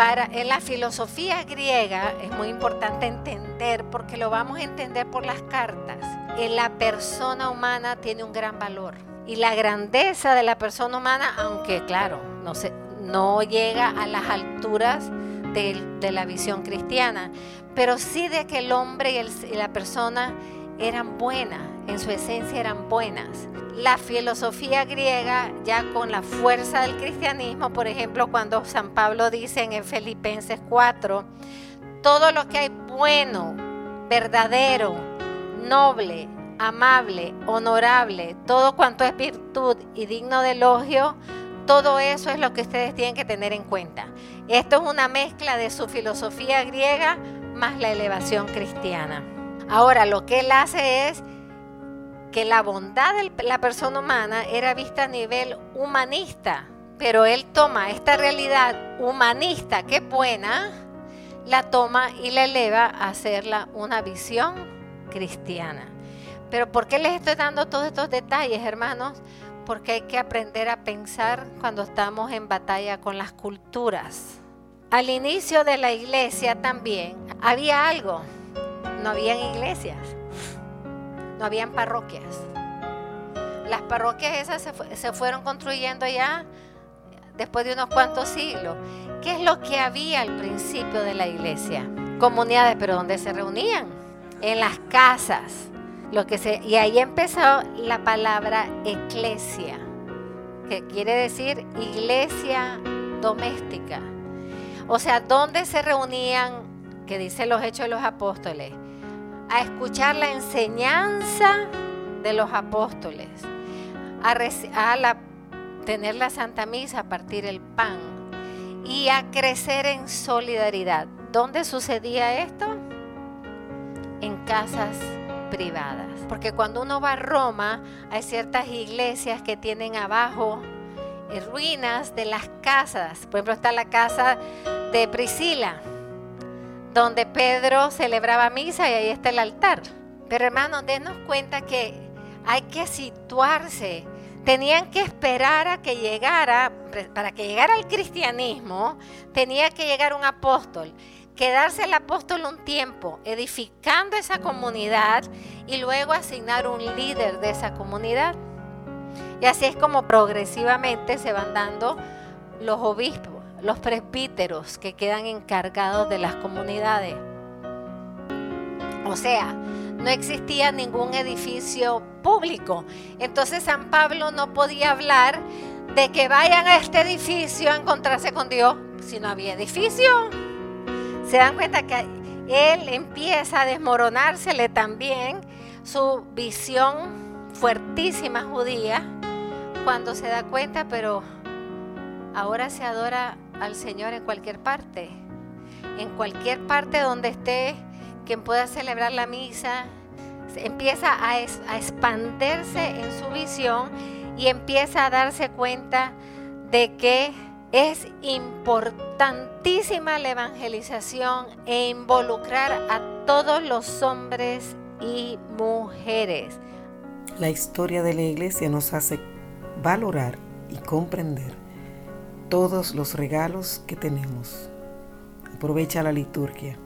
para en la filosofía griega es muy importante entender porque lo vamos a entender por las cartas. En la persona humana tiene un gran valor y la grandeza de la persona humana, aunque claro, no se, no llega a las alturas de, la visión cristiana, pero sí de que el hombre y la persona eran buenas, en su esencia eran buenas la filosofía griega ya con la fuerza del cristianismo, por ejemplo, cuando San Pablo dice en Filipenses 4, todo lo que hay bueno, verdadero, noble, amable, honorable, todo cuanto es virtud y digno de elogio, todo eso es lo que ustedes tienen que tener en cuenta. Esto es una mezcla de su filosofía griega más la elevación cristiana. Ahora, lo que él hace es que la bondad de la persona humana era vista a nivel humanista, pero él toma esta realidad humanista que buena, la toma y la eleva a hacerla una visión cristiana. Pero ¿por qué les estoy dando todos estos detalles, hermanos? Porque hay que aprender a pensar cuando estamos en batalla con las culturas. Al inicio de la iglesia también había algo, no habían iglesias no habían parroquias. Las parroquias esas se, fueron construyendo ya después de unos cuantos siglos. ¿Qué es lo que había al principio de la iglesia? Comunidades, pero ¿dónde se reunían? En las casas. Lo que se, y ahí empezó la palabra eclesia, que quiere decir iglesia doméstica. O sea, ¿dónde se reunían, que dice los hechos de los apóstoles? A escuchar la enseñanza de los apóstoles, a, tener la Santa Misa, a partir el pan y a crecer en solidaridad. ¿Dónde sucedía esto? En casas privadas. Porque cuando uno va a Roma, hay ciertas iglesias que tienen abajo eh, ruinas de las casas. Por ejemplo, está la casa de Priscila donde Pedro celebraba misa y ahí está el altar. Pero hermanos, denos cuenta que hay que situarse. Tenían que esperar a que llegara, para que llegara el cristianismo, tenía que llegar un apóstol, quedarse el apóstol un tiempo edificando esa comunidad y luego asignar un líder de esa comunidad. Y así es como progresivamente se van dando los obispos los presbíteros que quedan encargados de las comunidades. O sea, no existía ningún edificio público. Entonces San Pablo no podía hablar de que vayan a este edificio a encontrarse con Dios si no había edificio. Se dan cuenta que él empieza a desmoronársele también su visión fuertísima judía cuando se da cuenta, pero ahora se adora al Señor en cualquier parte. En cualquier parte donde esté, quien pueda celebrar la misa, empieza a, a expandirse en su visión y empieza a darse cuenta de que es importantísima la evangelización e involucrar a todos los hombres y mujeres. La historia de la iglesia nos hace valorar y comprender todos los regalos que tenemos. Aprovecha la liturgia.